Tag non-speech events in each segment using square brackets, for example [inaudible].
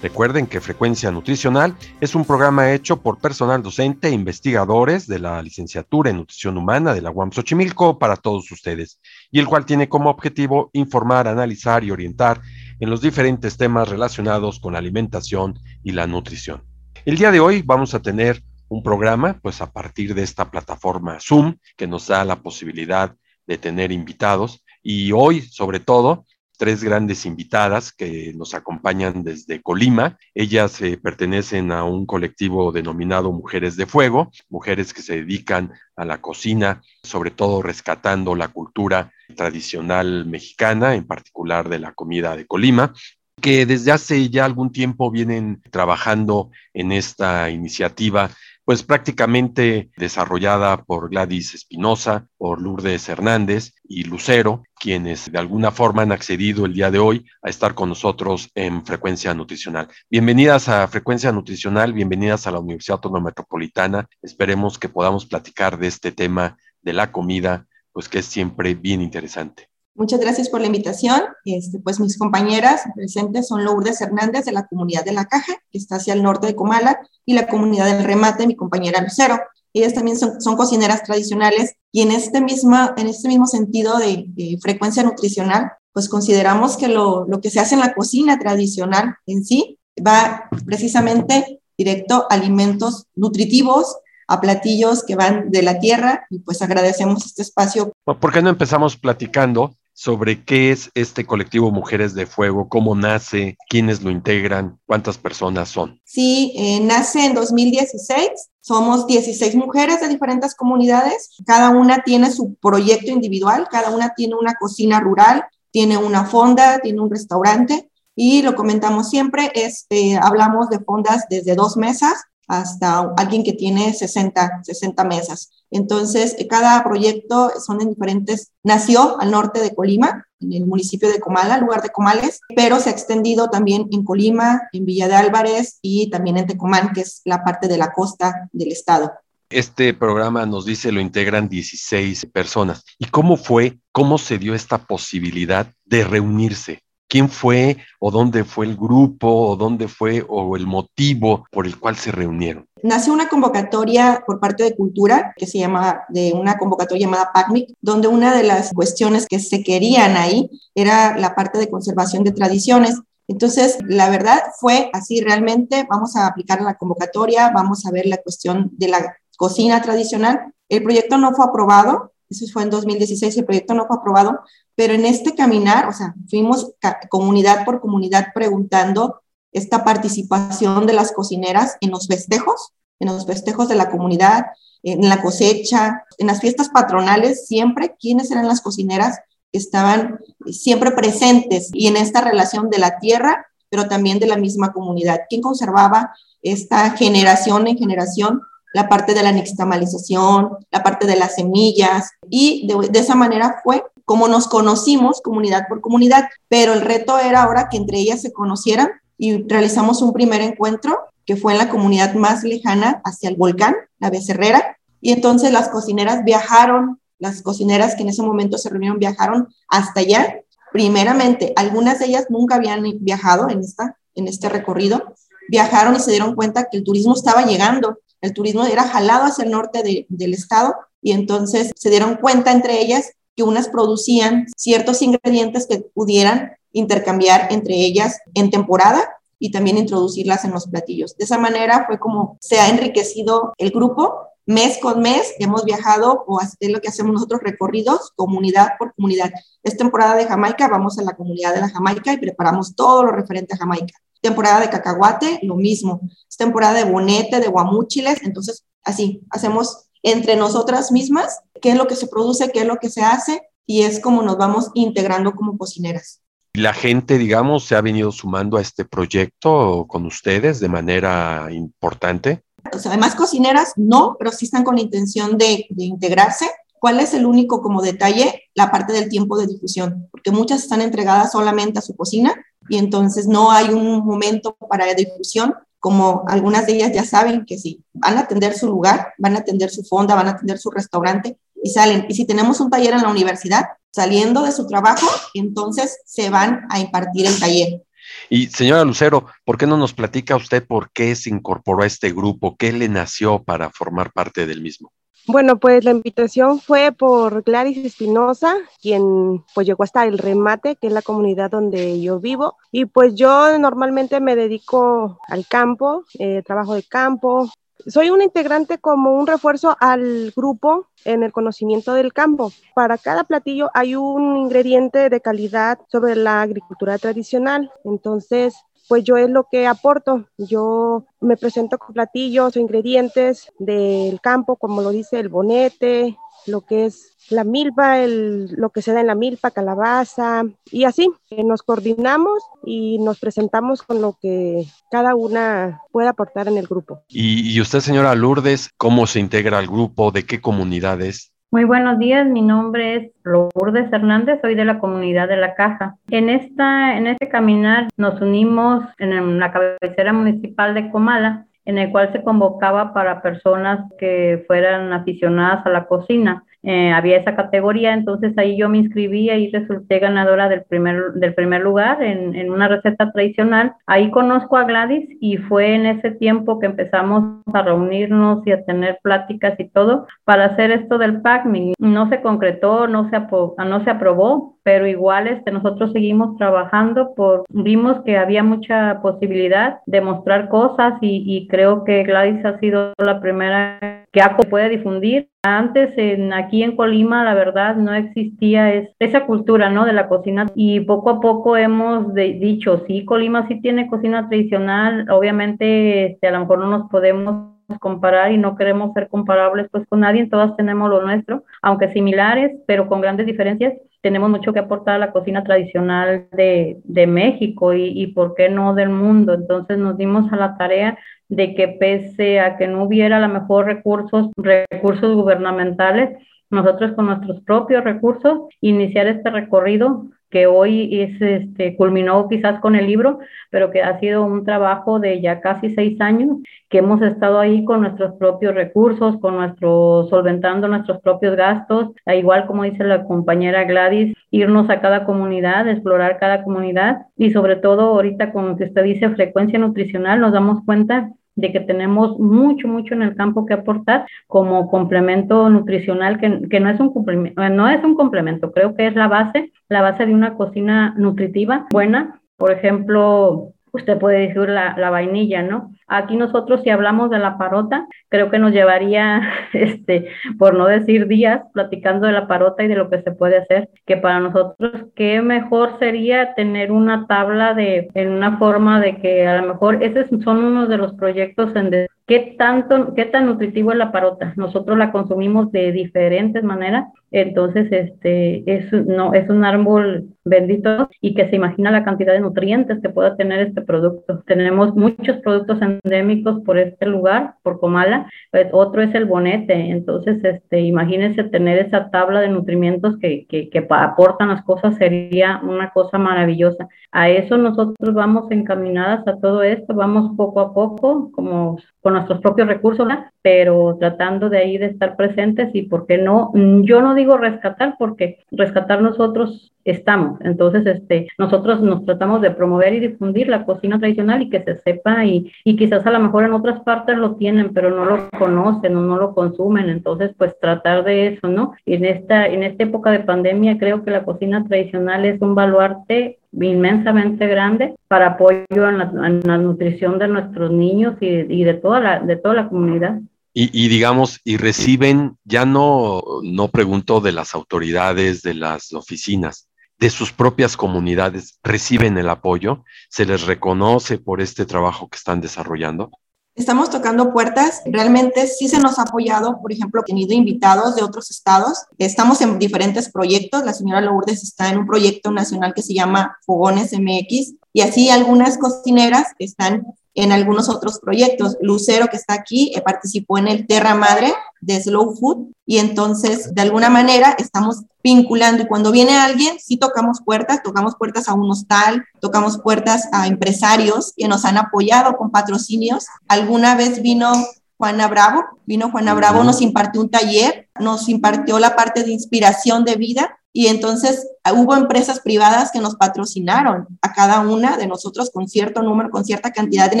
Recuerden que Frecuencia Nutricional es un programa hecho por personal docente e investigadores de la licenciatura en nutrición humana de la UAM Xochimilco para todos ustedes, y el cual tiene como objetivo informar, analizar y orientar en los diferentes temas relacionados con la alimentación y la nutrición. El día de hoy vamos a tener un programa, pues a partir de esta plataforma Zoom, que nos da la posibilidad de tener invitados, y hoy, sobre todo, tres grandes invitadas que nos acompañan desde Colima. Ellas eh, pertenecen a un colectivo denominado Mujeres de Fuego, mujeres que se dedican a la cocina, sobre todo rescatando la cultura tradicional mexicana, en particular de la comida de Colima que desde hace ya algún tiempo vienen trabajando en esta iniciativa pues prácticamente desarrollada por Gladys Espinosa, por Lourdes Hernández y Lucero, quienes de alguna forma han accedido el día de hoy a estar con nosotros en Frecuencia Nutricional. Bienvenidas a Frecuencia Nutricional, bienvenidas a la Universidad Autónoma Metropolitana. Esperemos que podamos platicar de este tema de la comida, pues que es siempre bien interesante. Muchas gracias por la invitación. Este, pues mis compañeras presentes son Lourdes Hernández de la comunidad de La Caja, que está hacia el norte de Comala, y la comunidad del Remate, mi compañera Lucero. Ellas también son, son cocineras tradicionales y en este, misma, en este mismo sentido de, de frecuencia nutricional, pues consideramos que lo, lo que se hace en la cocina tradicional en sí va precisamente directo a alimentos nutritivos, a platillos que van de la tierra y pues agradecemos este espacio. ¿Por qué no empezamos platicando sobre qué es este colectivo Mujeres de Fuego, cómo nace, quiénes lo integran, cuántas personas son. Sí, eh, nace en 2016. Somos 16 mujeres de diferentes comunidades. Cada una tiene su proyecto individual, cada una tiene una cocina rural, tiene una fonda, tiene un restaurante y lo comentamos siempre, es, eh, hablamos de fondas desde dos mesas hasta alguien que tiene 60, 60 mesas. Entonces, eh, cada proyecto son en diferentes, nació al norte de Colima, en el municipio de Comala, lugar de Comales, pero se ha extendido también en Colima, en Villa de Álvarez y también en Tecomán, que es la parte de la costa del estado. Este programa nos dice lo integran 16 personas. ¿Y cómo fue, cómo se dio esta posibilidad de reunirse? Quién fue o dónde fue el grupo o dónde fue o el motivo por el cual se reunieron. Nació una convocatoria por parte de Cultura que se llama de una convocatoria llamada PACMIC, donde una de las cuestiones que se querían ahí era la parte de conservación de tradiciones. Entonces, la verdad fue así realmente, vamos a aplicar la convocatoria, vamos a ver la cuestión de la cocina tradicional. El proyecto no fue aprobado, eso fue en 2016, el proyecto no fue aprobado, pero en este caminar, o sea, fuimos comunidad por comunidad preguntando esta participación de las cocineras en los festejos, en los festejos de la comunidad, en la cosecha, en las fiestas patronales, siempre, ¿quiénes eran las cocineras que estaban siempre presentes y en esta relación de la tierra, pero también de la misma comunidad? ¿Quién conservaba esta generación en generación la parte de la nixtamalización, la parte de las semillas, y de, esa manera fue como nos conocimos comunidad por comunidad, pero el reto era ahora que entre ellas se conocieran y realizamos un primer encuentro que fue en la comunidad más lejana hacia el volcán, la Becerrera, y entonces las cocineras viajaron, las cocineras que en ese momento se reunieron viajaron hasta allá. Primeramente, algunas de ellas nunca habían viajado en, esta, en este recorrido, viajaron y se dieron cuenta que el turismo estaba llegando el turismo era jalado hacia el norte del estado y entonces se dieron cuenta entre ellas que unas producían ciertos ingredientes que pudieran intercambiar entre ellas en temporada y también introducirlas en los platillos. De esa manera fue como se ha enriquecido el grupo mes con mes hemos viajado o es lo que hacemos nosotros recorridos comunidad por comunidad. Es temporada de Jamaica, vamos a la comunidad de la Jamaica y preparamos todo lo referente a Jamaica. Temporada de cacahuate, lo mismo. Es temporada de bonete, de guamúchiles, entonces así, hacemos entre nosotras mismas qué es lo que se produce, qué es lo que se hace y es como nos vamos integrando como cocineras. La gente, digamos, se ha venido sumando a este proyecto con ustedes de manera importante. además, cocineras no, pero sí están con la intención de, de integrarse. ¿Cuál es el único como detalle? La parte del tiempo de difusión, porque muchas están entregadas solamente a su cocina y entonces no hay un momento para difusión, como algunas de ellas ya saben que sí, van a atender su lugar, van a atender su fonda, van a atender su restaurante, y salen. Y si tenemos un taller en la universidad, saliendo de su trabajo, entonces se van a impartir el taller. Y señora Lucero, ¿por qué no nos platica usted por qué se incorporó a este grupo? ¿Qué le nació para formar parte del mismo? Bueno, pues la invitación fue por Gladys Espinosa, quien pues llegó hasta el remate, que es la comunidad donde yo vivo. Y pues yo normalmente me dedico al campo, eh, trabajo de campo, soy una integrante como un refuerzo al grupo en el conocimiento del campo. Para cada platillo hay un ingrediente de calidad sobre la agricultura tradicional. Entonces, pues yo es lo que aporto. Yo me presento con platillos o ingredientes del campo, como lo dice el bonete, lo que es la milpa, el, lo que se da en la milpa, calabaza y así. Eh, nos coordinamos y nos presentamos con lo que cada una puede aportar en el grupo. Y, y usted, señora Lourdes, ¿cómo se integra al grupo? ¿De qué comunidad es? Muy buenos días, mi nombre es Lourdes Hernández, soy de la comunidad de La Caja. En, esta, en este caminar nos unimos en la cabecera municipal de Comala en el cual se convocaba para personas que fueran aficionadas a la cocina. Eh, había esa categoría, entonces ahí yo me inscribí y resulté ganadora del primer, del primer lugar en, en, una receta tradicional. Ahí conozco a Gladys y fue en ese tiempo que empezamos a reunirnos y a tener pláticas y todo para hacer esto del PACMI. No se concretó, no se, no se aprobó, pero igual este, nosotros seguimos trabajando por, vimos que había mucha posibilidad de mostrar cosas y, y creo que Gladys ha sido la primera que puede difundir. Antes en, aquí en Colima, la verdad, no existía es, esa cultura, ¿no? De la cocina y poco a poco hemos dicho, sí, Colima sí tiene cocina tradicional, obviamente este, a lo mejor no nos podemos comparar y no queremos ser comparables pues con nadie, todas tenemos lo nuestro, aunque similares, pero con grandes diferencias. Tenemos mucho que aportar a la cocina tradicional de, México y, ¿por qué no, del mundo? Entonces nos dimos a la tarea de que pese a que no hubiera a lo mejor recursos, recursos gubernamentales, nosotros con nuestros propios recursos iniciar este recorrido que hoy es, este, culminó quizás con el libro, pero que ha sido un trabajo de ya casi seis años, que hemos estado ahí con nuestros propios recursos, con nuestro, solventando nuestros propios gastos, igual como dice la compañera Gladys, irnos a cada comunidad, explorar cada comunidad y sobre todo ahorita con lo que usted dice frecuencia nutricional, nos damos cuenta de que tenemos mucho, mucho en el campo que aportar como complemento nutricional, que, que no, es un complemento, no es un complemento, creo que es la base, la base de una cocina nutritiva buena. Por ejemplo, usted puede decir la, la, vainilla, ¿no? Aquí nosotros si hablamos de la parota, creo que nos llevaría, [laughs] este, por no decir días, platicando de la parota y de lo que se puede hacer, que para nosotros, qué mejor sería tener una tabla de, en una forma de que a lo mejor, esos son unos de los proyectos en qué tanto, qué tan nutritivo es la parota. Nosotros la consumimos de diferentes maneras, entonces este es no es un árbol bendito y que se imagina la cantidad de nutrientes que pueda tener este producto. Tenemos muchos productos endémicos por este lugar, por Comala, pues otro es el bonete, entonces este imagínense tener esa tabla de nutrimientos que, que, que aportan las cosas sería una cosa maravillosa. A eso nosotros vamos encaminadas a todo esto, vamos poco a poco como con nuestros propios recursos, pero tratando de ahí de estar presentes y por qué no, yo no digo rescatar porque rescatar nosotros estamos, entonces este, nosotros nos tratamos de promover y difundir la cocina tradicional y que se sepa y, y quizás a lo mejor en otras partes lo tienen, pero no lo conocen o no lo consumen, entonces pues tratar de eso, ¿no? En esta, en esta época de pandemia creo que la cocina tradicional es un baluarte inmensamente grande para apoyo en la, nutrición de nuestros niños y, y, de, toda la, de toda la comunidad. Y, digamos, y reciben, ya no, no pregunto de las autoridades, de las oficinas, de sus propias comunidades, reciben el apoyo, se les reconoce por este trabajo que están desarrollando. Estamos tocando puertas, realmente sí se nos ha apoyado, por ejemplo, tenido invitados de otros estados, estamos en diferentes proyectos, la señora Lourdes está en un proyecto nacional que se llama Fogones MX y así algunas cocineras están en algunos otros proyectos. Lucero, que está aquí, eh, participó en el Terra Madre de Slow Food y entonces de alguna manera estamos vinculando y cuando viene alguien, sí tocamos puertas, tocamos puertas a un hostal, tocamos puertas a empresarios que nos han apoyado con patrocinios. Alguna vez vino Juana Bravo, vino Juana Bravo, nos impartió un taller, nos impartió la parte de inspiración de vida y entonces ah, hubo empresas privadas que nos patrocinaron a cada una de nosotros con cierto número, con cierta cantidad en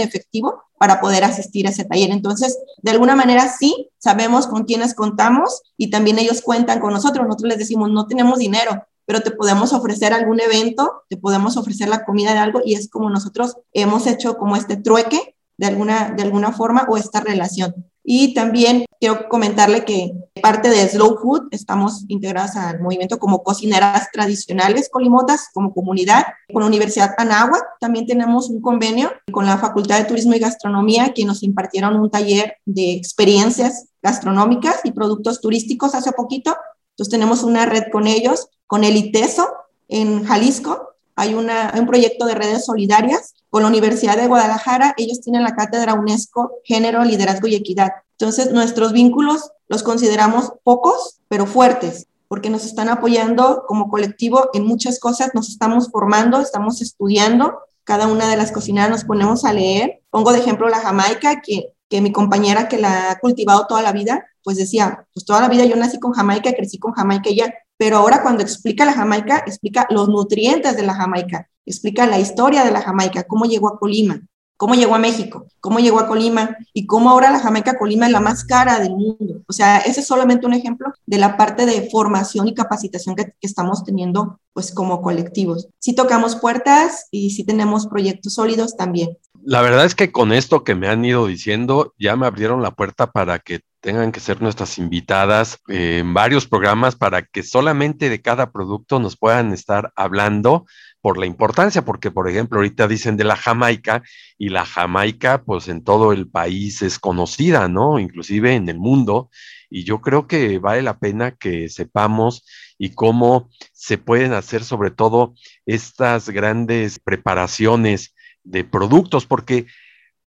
efectivo para poder asistir a ese taller. Entonces, de alguna manera sí, sabemos con quiénes contamos y también ellos cuentan con nosotros. Nosotros les decimos, no tenemos dinero, pero te podemos ofrecer algún evento, te podemos ofrecer la comida de algo y es como nosotros hemos hecho como este trueque de alguna, de alguna forma o esta relación. Y también quiero comentarle que parte de Slow Food estamos integradas al movimiento como cocineras tradicionales colimotas como comunidad. Con la Universidad Anáhuac también tenemos un convenio con la Facultad de Turismo y Gastronomía que nos impartieron un taller de experiencias gastronómicas y productos turísticos hace poquito. Entonces tenemos una red con ellos, con el ITESO en Jalisco. Hay, una, un proyecto de redes solidarias con la Universidad de Guadalajara, ellos tienen la cátedra UNESCO Género, Liderazgo y Equidad. Entonces, nuestros vínculos los consideramos pocos, pero fuertes, porque nos están apoyando como colectivo en muchas cosas, nos estamos formando, estamos estudiando, cada una de las cocineras nos ponemos a leer. Pongo de ejemplo la Jamaica, que, que mi compañera que la ha cultivado toda la vida, pues decía, pues toda la vida yo nací con Jamaica, crecí con Jamaica y ya, pero ahora cuando explica la Jamaica, explica los nutrientes de la Jamaica, explica la historia de la Jamaica, cómo llegó a Colima, cómo llegó a México, cómo llegó a Colima y cómo ahora la Jamaica Colima es la más cara del mundo. O sea, ese es solamente un ejemplo de la parte de formación y capacitación que, estamos teniendo pues como colectivos. Sí tocamos puertas y sí tenemos proyectos sólidos también. La verdad es que con esto que me han ido diciendo, ya me abrieron la puerta para que tengan que ser nuestras invitadas en varios programas para que solamente de cada producto nos puedan estar hablando por la importancia, porque por ejemplo ahorita dicen de la Jamaica y la Jamaica pues en todo el país es conocida, ¿no? Inclusive en el mundo y yo creo que vale la pena que sepamos y cómo se pueden hacer sobre todo estas grandes preparaciones de productos, porque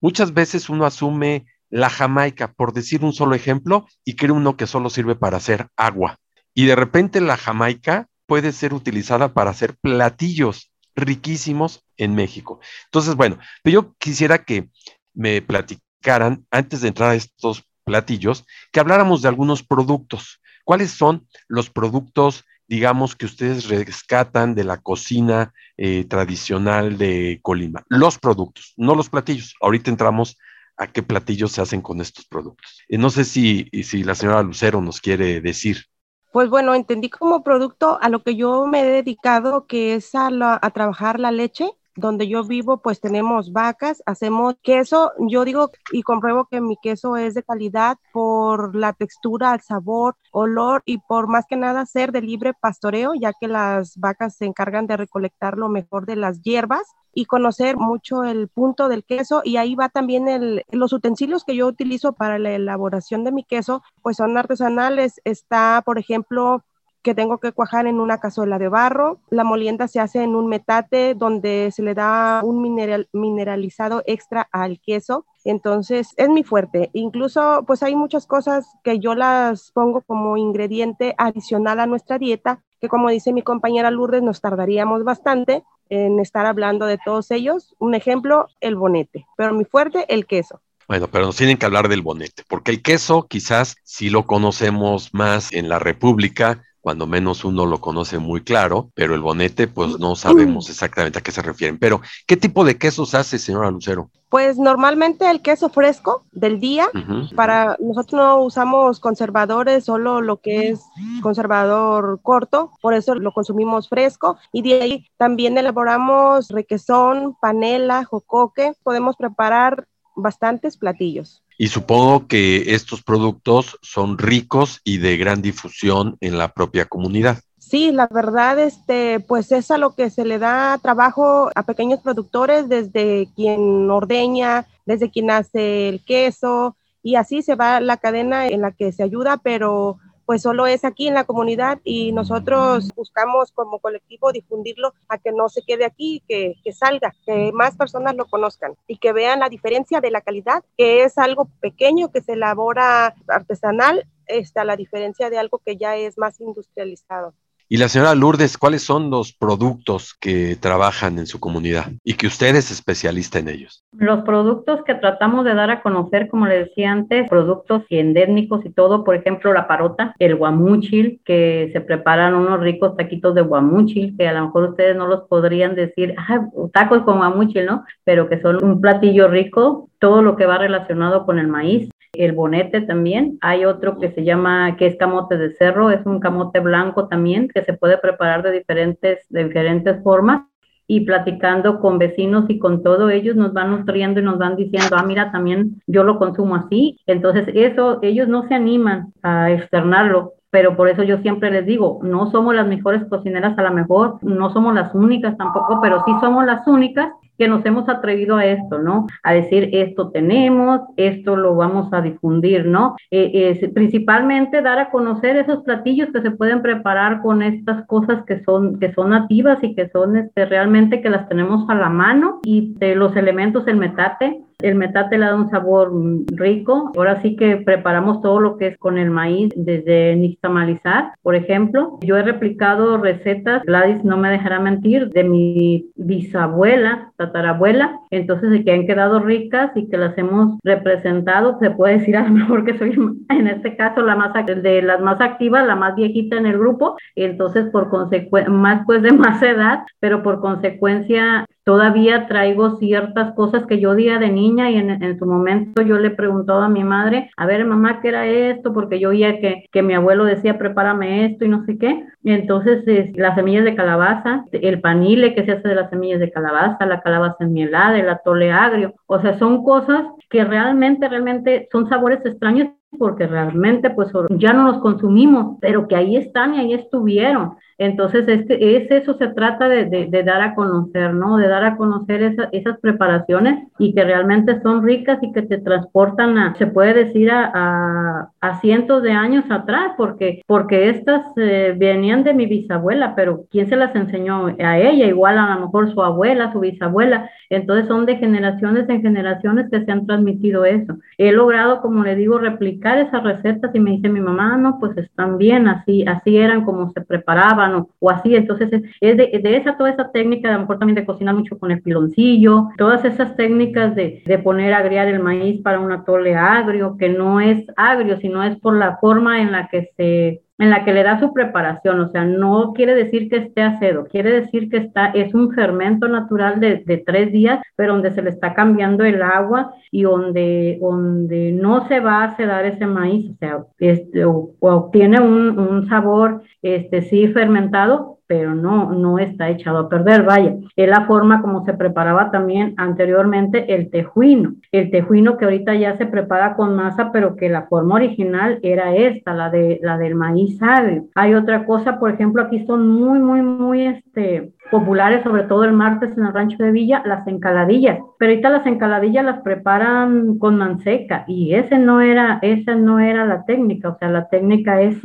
muchas veces uno asume la Jamaica, por decir un solo ejemplo, y cree uno que solo sirve para hacer agua. Y de repente la Jamaica puede ser utilizada para hacer platillos riquísimos en México. Entonces, bueno, yo quisiera que me platicaran, antes de entrar a estos platillos, que habláramos de algunos productos. ¿Cuáles son los productos, digamos, que ustedes rescatan de la cocina eh, tradicional de Colima? Los productos, no los platillos. Ahorita entramos a qué platillos se hacen con estos productos. Y no sé si, si la señora Lucero nos quiere decir. Pues bueno, entendí como producto a lo que yo me he dedicado, que es a, a trabajar la leche donde yo vivo, pues tenemos vacas, hacemos queso. Yo digo y compruebo que mi queso es de calidad por la textura, el sabor, olor y por más que nada ser de libre pastoreo, ya que las vacas se encargan de recolectar lo mejor de las hierbas y conocer mucho el punto del queso y ahí va también los utensilios que yo utilizo para la elaboración de mi queso, pues son artesanales. Está, por ejemplo, que tengo que cuajar en una cazuela de barro. La molienda se hace en un metate donde se le da un mineral, mineralizado extra al queso. Entonces es mi fuerte. Incluso pues hay muchas cosas que yo las pongo como ingrediente adicional a nuestra dieta, que como dice mi compañera Lourdes, nos tardaríamos bastante en estar hablando de todos ellos. Un ejemplo, el bonete, pero mi fuerte, el queso. Bueno, pero nos tienen que hablar del bonete, porque el queso quizás sí lo conocemos más en la República, cuando menos uno lo conoce muy claro, pero el bonete, pues no sabemos exactamente a qué se refieren. Pero, ¿qué tipo de quesos hace, señora Lucero? Pues normalmente el queso fresco del día, para nosotros no usamos conservadores, solo lo que es conservador corto, por eso lo consumimos fresco y de ahí también elaboramos requesón, panela, jocoque, podemos preparar bastantes platillos. Y supongo que estos productos son ricos y de gran difusión en la propia comunidad. Sí, la verdad, este, pues es a lo que se le da trabajo a pequeños productores, desde quien ordeña, desde quien hace el queso, y así se va la cadena en la que se ayuda, pero pues solo es aquí en la comunidad y nosotros buscamos como colectivo difundirlo a que no se quede aquí, que, que salga, que más personas lo conozcan y que vean la diferencia de la calidad, que es algo pequeño que se elabora artesanal, está la diferencia de algo que ya es más industrializado. Y la señora Lourdes, ¿cuáles son los productos que trabajan en su comunidad y que usted es especialista en ellos? Los productos que tratamos de dar a conocer, como le decía antes, productos endémicos y todo, por ejemplo, la parota, el guamuchil, que se preparan unos ricos taquitos de guamuchil, que a lo mejor ustedes no los podrían decir, ah, tacos con guamuchil, ¿no? Pero que son un platillo rico, todo lo que va relacionado con el maíz el bonete también. Hay otro que se llama, que es camote de cerro, es un camote blanco también que se puede preparar de diferentes, de diferentes formas. Y platicando con vecinos y con todo, ellos nos van nutriendo y nos van diciendo, ah, mira, también yo lo consumo así. Entonces, eso, ellos no se animan a externarlo, pero por eso yo siempre les digo, no somos las mejores cocineras a lo mejor, no somos las únicas tampoco, pero sí somos las únicas que nos hemos atrevido a esto, ¿no? A decir, esto tenemos, esto lo vamos a difundir, ¿no? Eh, principalmente dar a conocer esos platillos que se pueden preparar con estas cosas que son, que son nativas y que son este, realmente que las tenemos a la mano y de los elementos, el metate, el metate le da un sabor rico. Ahora sí que preparamos todo lo que es con el maíz, desde nixtamalizar, por ejemplo. Yo he replicado recetas, Gladys no me dejará mentir, de mi bisabuela, tatarabuela, entonces que han quedado ricas y que las hemos representado. Se puede decir a lo mejor que soy, [laughs] en este caso, la más de las más activas, la más viejita en el grupo, entonces por consecuencia, más pues de más edad, pero por consecuencia todavía traigo ciertas cosas que yo día de niña y en, su momento yo le preguntaba a mi madre, a ver mamá, ¿qué era esto? Porque yo oía que, que mi abuelo decía, prepárame esto y no sé qué. Entonces las semillas de calabaza, el panile que se hace de las semillas de calabaza, la calabaza enmielada, el atole agrio, o sea, son cosas que realmente, realmente son sabores extraños porque realmente pues ya no los consumimos, pero que ahí están y ahí estuvieron. Entonces, este, es eso se trata de, dar a conocer, ¿no? De dar a conocer esas preparaciones y que realmente son ricas y que te transportan a, se puede decir, a, cientos de años atrás, porque, porque estas eh, venían de mi bisabuela, pero ¿quién se las enseñó? A ella, igual a lo mejor su abuela, su bisabuela. Entonces, son de generaciones en generaciones que se han transmitido eso. He logrado, como le digo, replicar esas recetas y me dice mi mamá, no, pues están bien, así, así eran como se preparaban o, así. Entonces, es de, esa, toda esa técnica, a lo mejor también de cocinar mucho con el piloncillo, todas esas técnicas de, de poner a agriar el maíz para un atole agrio, que no es agrio, sino es por la forma en la que se en la que le da su preparación, o sea, no quiere decir que esté acedo, quiere decir que está, es un fermento natural de, de tres días, pero donde se le está cambiando el agua y donde, donde no se va a sedar ese maíz, o sea, este, obtiene un, un sabor, este, sí, fermentado, pero no, no está echado a perder, vaya. Es la forma como se preparaba también anteriormente el tejuino. El tejuino que ahorita ya se prepara con masa, pero que la forma original era esta, la, de, la del maíz agrio. Hay otra cosa, por ejemplo, aquí son muy, muy, muy este, populares, sobre todo el martes en el rancho de Villa, las encaladillas. Pero ahorita las encaladillas las preparan con manseca y ese no era, esa no era la técnica, o sea, la técnica es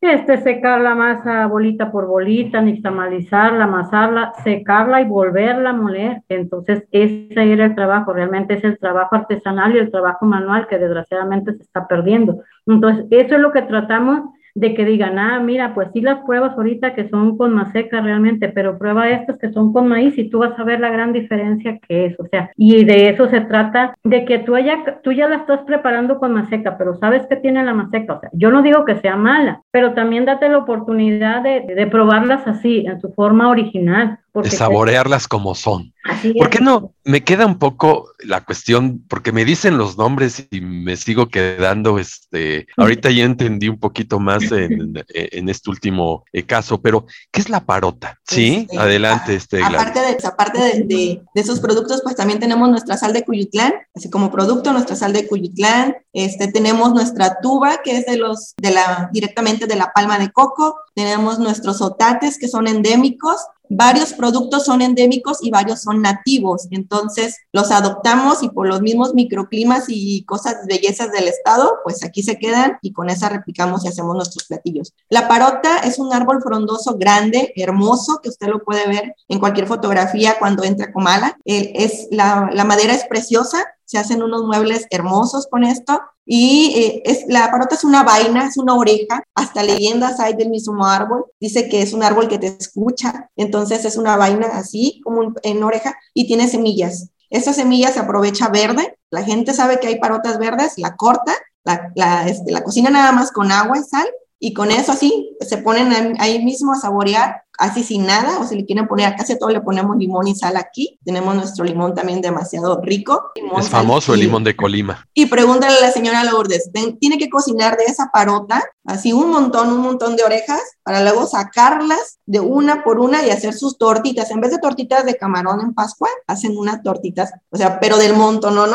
este, secar la masa bolita por bolita, nixtamalizarla, amasarla, secarla y volverla a moler. Entonces, ese era el trabajo, realmente es el trabajo artesanal y el trabajo manual que desgraciadamente se está perdiendo. Entonces, eso es lo que tratamos de que digan, ah, mira, pues sí las pruebas ahorita que son con maseca realmente, pero prueba estas que son con maíz y tú vas a ver la gran diferencia que es, o sea, y de eso se trata, de que tú ya, tú ya la estás preparando con maseca, pero sabes que tiene la maseca, o sea, yo no digo que sea mala, pero también date la oportunidad de, de probarlas así, en su forma original, de saborearlas como son. ¿Por qué no? Me queda un poco la cuestión, porque me dicen los nombres y me sigo quedando, este, ahorita ya entendí un poquito más en, este último eh, caso, pero ¿qué es la parota? Sí, este, adelante, este. Aparte, de, aparte de, de, esos productos, pues también tenemos nuestra sal de Cuyutlán, así como producto, nuestra sal de Cuyutlán, este, tenemos nuestra tuba, que es de los, de la, directamente de la palma de coco, tenemos nuestros otates, que son endémicos, varios productos son endémicos y varios son nativos. Entonces los adoptamos y por los mismos microclimas y cosas, bellezas del estado, pues aquí se quedan y con esa replicamos y hacemos nuestros platillos. La parota es un árbol frondoso grande, hermoso, que usted lo puede ver en cualquier fotografía cuando entra Comala. es, la madera es preciosa, se hacen unos muebles hermosos con esto. Y eh, es, la parota es una vaina, es una oreja, hasta leyendas hay del mismo árbol, dice que es un árbol que te escucha, entonces es una vaina así, como en oreja, y tiene semillas. Esa semilla se aprovecha verde, la gente sabe que hay parotas verdes, la corta, la, la, este, la cocina nada más con agua y sal, y con eso así se ponen ahí mismo a saborear, así sin nada, o si le quieren poner, casi todo le ponemos limón y sal aquí. Tenemos nuestro limón también demasiado rico. es famoso el limón de Colima. Y pregúntale a la señora Lourdes, tiene que cocinar de esa parota, así un montón, un montón de orejas, para luego sacarlas de una por una y hacer sus tortitas. En vez de tortitas de camarón en Pascua, hacen unas tortitas, o sea, pero del montón, ¿no?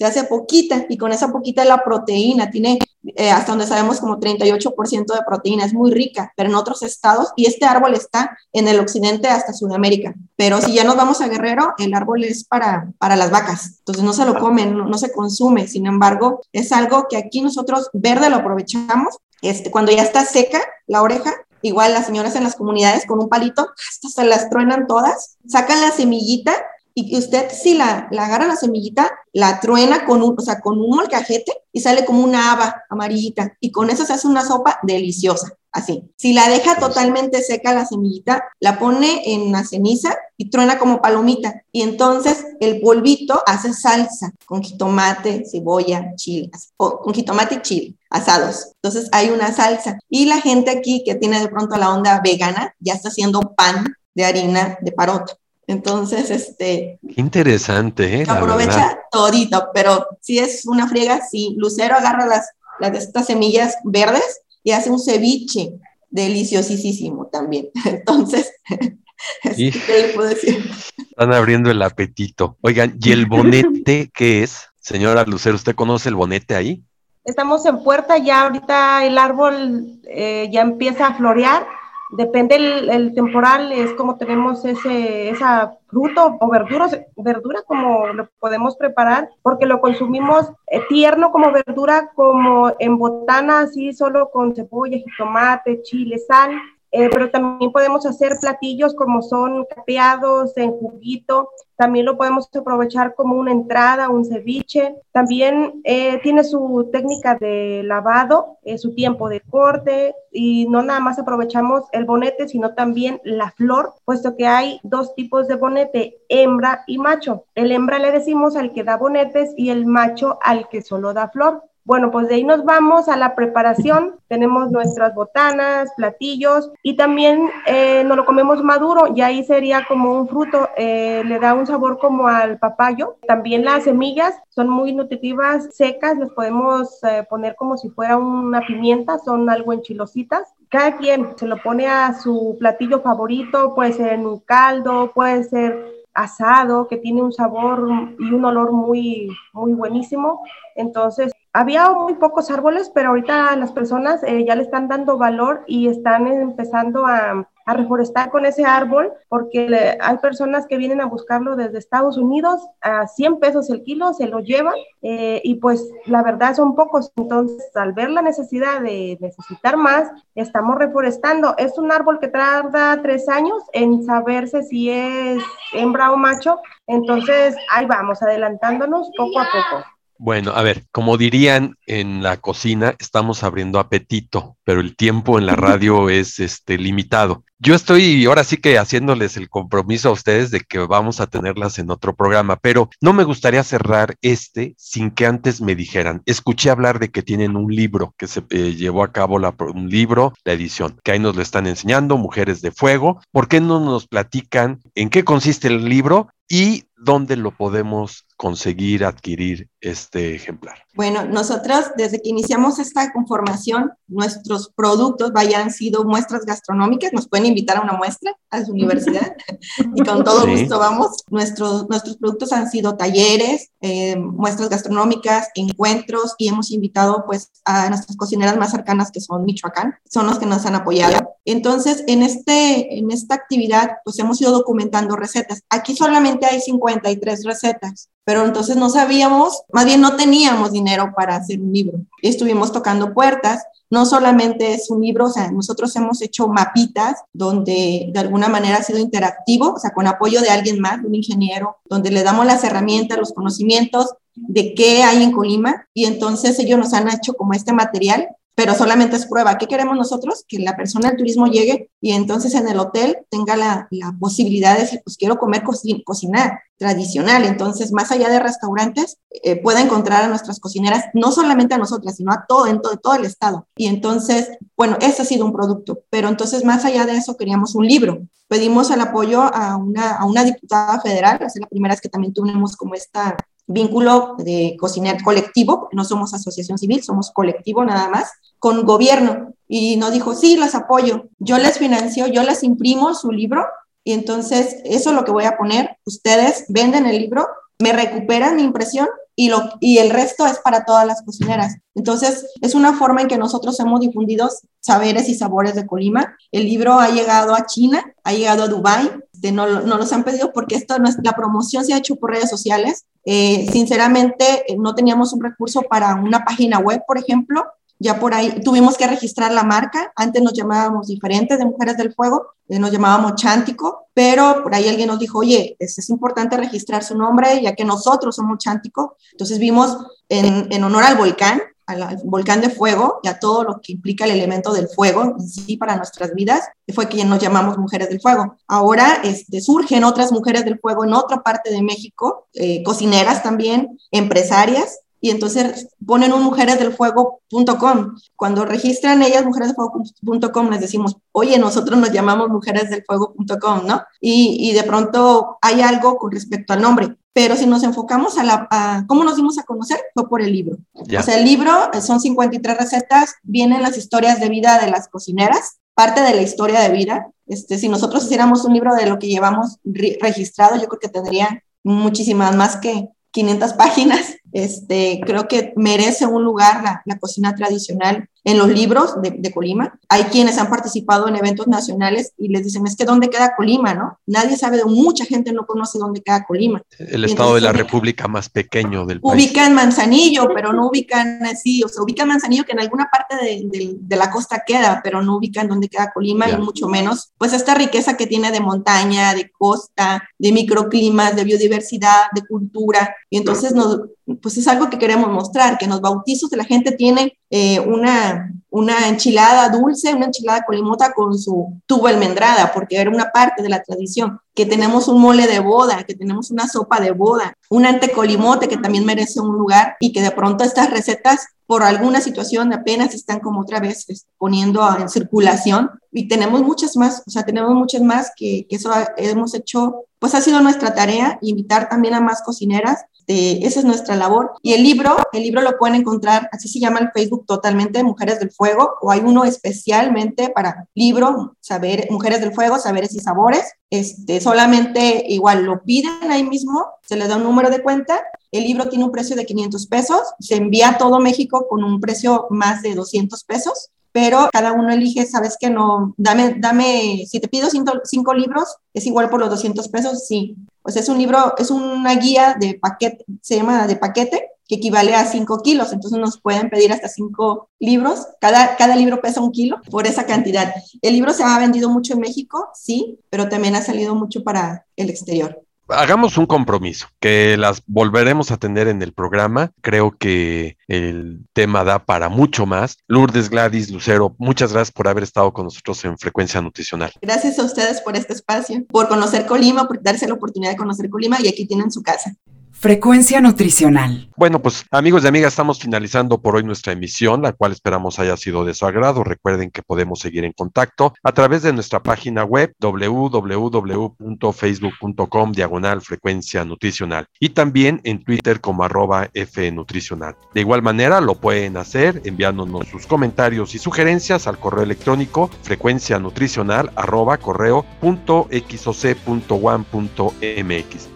Se hace poquita y con esa poquita la proteína tiene eh, hasta donde sabemos como 38% de proteína, es muy rica, pero en otros estados, y este árbol está en el occidente hasta Sudamérica, pero si ya nos vamos a Guerrero, el árbol es para, para las vacas, entonces no se lo comen, no, se consume, sin embargo, es algo que aquí nosotros verde lo aprovechamos, este, cuando ya está seca la oreja, igual las señoras en las comunidades con un palito, hasta se las truenan todas, sacan la semillita y usted si la, la agarra la semillita, la truena con un, o sea, con un molcajete y sale como una haba amarillita y con eso se hace una sopa deliciosa, así. Si la deja totalmente seca la semillita, la pone en la ceniza y truena como palomita y entonces el polvito hace salsa con jitomate, cebolla, chile, o con jitomate y chile asados. Entonces hay una salsa y la gente aquí que tiene de pronto la onda vegana ya está haciendo pan de harina de parota. Entonces, este... Qué interesante, ¿eh? Aprovecha todito, pero si es una friega, sí. Lucero agarra las, las de estas semillas verdes y hace un ceviche deliciosísimo también. [laughs] Entonces, [laughs] ¿qué le puedo decir? Están abriendo el apetito. Oigan, ¿y el [laughs] bonete qué es? Señora Lucero, ¿usted conoce el bonete ahí? Estamos en puerta, ya ahorita el árbol eh, ya empieza a florear Depende el, temporal, es como tenemos ese esa fruto o verdura, verdura como lo podemos preparar, porque lo consumimos eh, tierno como verdura, como en botana, así solo con cebolla, tomate, chile, sal, eh, pero también podemos hacer platillos como son capeados en juguito, también lo podemos aprovechar como una entrada, un ceviche. También eh, tiene su técnica de lavado, eh, su tiempo de corte y no nada más aprovechamos el bonete, sino también la flor, puesto que hay dos tipos de bonete, hembra y macho. El hembra le decimos al que da bonetes y el macho al que solo da flor. Bueno, pues de ahí nos vamos a la preparación. Tenemos nuestras botanas, platillos y también eh, nos lo comemos maduro y ahí sería como un fruto, eh, le da un sabor como al papayo. También las semillas son muy nutritivas, secas, las podemos eh, poner como si fuera una pimienta, son algo enchilositas. Cada quien se lo pone a su platillo favorito, puede ser en un caldo, puede ser asado, que tiene un sabor y un olor muy, muy buenísimo. Entonces, había muy pocos árboles, pero ahorita las personas eh, ya le están dando valor y están empezando a, reforestar con ese árbol, porque hay personas que vienen a buscarlo desde Estados Unidos a 100 pesos el kilo, se lo llevan eh, y pues la verdad son pocos. Entonces, al ver la necesidad de necesitar más, estamos reforestando. Es un árbol que tarda tres años en saberse si es hembra o macho, entonces ahí vamos, adelantándonos poco a poco. Bueno, a ver, como dirían en la cocina, estamos abriendo apetito, pero el tiempo en la [laughs] radio es este limitado. Yo estoy ahora sí que haciéndoles el compromiso a ustedes de que vamos a tenerlas en otro programa, pero no me gustaría cerrar este sin que antes me dijeran, escuché hablar de que tienen un libro, que se eh, llevó a cabo la, un libro, la edición, que ahí nos lo están enseñando, Mujeres de Fuego. ¿Por qué no nos platican en qué consiste el libro y dónde lo podemos conseguir adquirir este ejemplar? Bueno, nosotros desde que iniciamos esta conformación, nuestros productos vayan sido muestras gastronómicas, nos pueden invitar a una muestra a su universidad [laughs] y con todo gusto vamos. Nuestros, nuestros productos han sido talleres, eh, muestras gastronómicas, encuentros y hemos invitado pues a nuestras cocineras más cercanas que son Michoacán, son los que nos han apoyado. Entonces, en, este, en esta actividad pues hemos ido documentando recetas. Aquí solamente hay 53 recetas, pero entonces no sabíamos, más bien no teníamos dinero para hacer un libro. Estuvimos tocando puertas, no solamente es un libro, o sea, nosotros hemos hecho mapitas donde de alguna manera ha sido interactivo, o sea, con apoyo de alguien más, un ingeniero, donde le damos las herramientas, los conocimientos de qué hay en Colima y entonces ellos nos han hecho como este material pero solamente es prueba. ¿Qué queremos nosotros? Que la persona del turismo llegue y entonces en el hotel tenga la, la posibilidad de decir, pues quiero comer cocinar tradicional. Entonces, más allá de restaurantes, eh, pueda encontrar a nuestras cocineras, no solamente a nosotras, sino a todo, en todo, todo el estado. Y entonces, bueno, ese ha sido un producto, pero entonces más allá de eso queríamos un libro. Pedimos el apoyo a una, a una diputada federal, es la primera vez que también tuvimos como esta vínculo de cocinar colectivo, no somos asociación civil, somos colectivo nada más, con gobierno y nos dijo, sí, las apoyo, yo les financio, yo les imprimo su libro y entonces eso es lo que voy a poner, ustedes venden el libro, me recuperan mi impresión y, lo, y el resto es para todas las cocineras. Entonces, es una forma en que nosotros hemos difundido saberes y sabores de Colima. El libro ha llegado a China, ha llegado a Dubái, este, no, no los han pedido porque esto no es, la promoción se ha hecho por redes sociales. Eh, sinceramente, eh, no teníamos un recurso para una página web, por ejemplo, ya por ahí tuvimos que registrar la marca. Antes nos llamábamos diferentes de Mujeres del Fuego, eh, nos llamábamos Chántico, pero por ahí alguien nos dijo, oye, es, importante registrar su nombre, ya que nosotros somos Chántico. Entonces vimos en honor al volcán, al, volcán de fuego y a todo lo que implica el elemento del fuego en sí para nuestras vidas, fue que nos llamamos Mujeres del Fuego. Ahora este, surgen otras Mujeres del Fuego en otra parte de México, eh, cocineras también, empresarias, y entonces ponen un mujeresdelfuego.com. Cuando registran ellas mujeresdelfuego.com les decimos, oye, nosotros nos llamamos mujeresdelfuego.com, ¿no? Y, y, de pronto hay algo con respecto al nombre. Pero si nos enfocamos a, la, a cómo nos dimos a conocer, fue por el libro. Yeah. O sea, el libro eh, son 53 recetas, vienen las historias de vida de las cocineras, parte de la historia de vida. Este, si nosotros hiciéramos un libro de lo que llevamos re registrado, yo creo que tendría muchísimas más que 500 [laughs] páginas este, creo que merece un lugar la, la cocina tradicional en los libros de, de, Colima. Hay quienes han participado en eventos nacionales y les dicen, es que ¿dónde queda Colima? ¿no? Nadie sabe, de, mucha gente no conoce dónde queda Colima. El estado entonces, de la república más pequeño del país. Ubican Manzanillo, pero no ubican así, o sea, ubican Manzanillo que en alguna parte de, de, de la costa queda, pero no ubican dónde queda Colima yeah. y mucho menos, pues esta riqueza que tiene de montaña, de costa, de microclimas, de biodiversidad, de cultura. Y entonces nos, pues es algo que queremos mostrar, que en los bautizos la gente tiene eh, una, una enchilada dulce, una enchilada colimota con su tubo almendrada, porque era una parte de la tradición, que tenemos un mole de boda, que tenemos una sopa de boda, un antecolimote que también merece un lugar y que de pronto estas recetas por alguna situación apenas están como otra vez poniendo en circulación. Y tenemos muchas más, o sea, tenemos muchas más que, que eso hemos hecho, pues ha sido nuestra tarea, invitar también a más cocineras este, esa es nuestra labor. Y el libro, el libro lo pueden encontrar, así se llama el Facebook totalmente, Mujeres del Fuego, o hay uno especialmente para libro, saber, Mujeres del Fuego, Saberes y Sabores. Este, solamente igual lo piden ahí mismo, se les da un número de cuenta. El libro tiene un precio de 500 pesos, se envía a todo México con un precio más de 200 pesos pero cada uno elige, sabes que no, dame, dame, si te pido cinco, cinco, libros, es igual por los 200 pesos, sí. Sea, es un libro, es una guía de paquete, se llama de paquete, que equivale a 5 kilos, entonces nos pueden pedir hasta 5 libros, cada, cada libro pesa un kilo por esa cantidad. El libro se ha vendido mucho en México, sí, pero también ha salido mucho para el exterior. Hagamos un compromiso, que las volveremos a tener en el programa. Creo que el tema da para mucho más. Lourdes, Gladys, Lucero, muchas gracias por haber estado con nosotros en Frecuencia Nutricional. Gracias a ustedes por este espacio, por conocer Colima, por darse la oportunidad de conocer Colima y aquí tienen su casa. Frecuencia nutricional. Bueno, pues amigos y amigas, estamos finalizando por hoy nuestra emisión, la cual esperamos haya sido de su agrado. Recuerden que podemos seguir en contacto a través de nuestra página web www.facebook.com diagonal frecuencia nutricional y también en Twitter como arroba fnutricional. De igual manera lo pueden hacer enviándonos sus comentarios y sugerencias al correo electrónico frecuencia nutricional arroba correo punto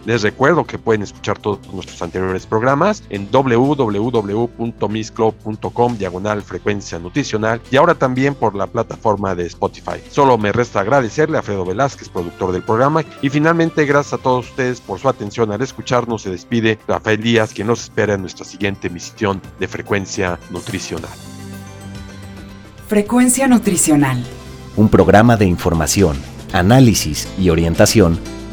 Les recuerdo que pueden escuchar todos nuestros anteriores programas en www.misclub.com diagonal frecuencia nutricional y ahora también por la plataforma de Spotify. Solo me resta agradecerle a Fredo Velázquez, productor del programa, y finalmente gracias a todos ustedes por su atención al escucharnos. Se despide Rafael Díaz, que nos espera en nuestra siguiente emisión de Frecuencia Nutricional. Frecuencia Nutricional. Un programa de información, análisis y orientación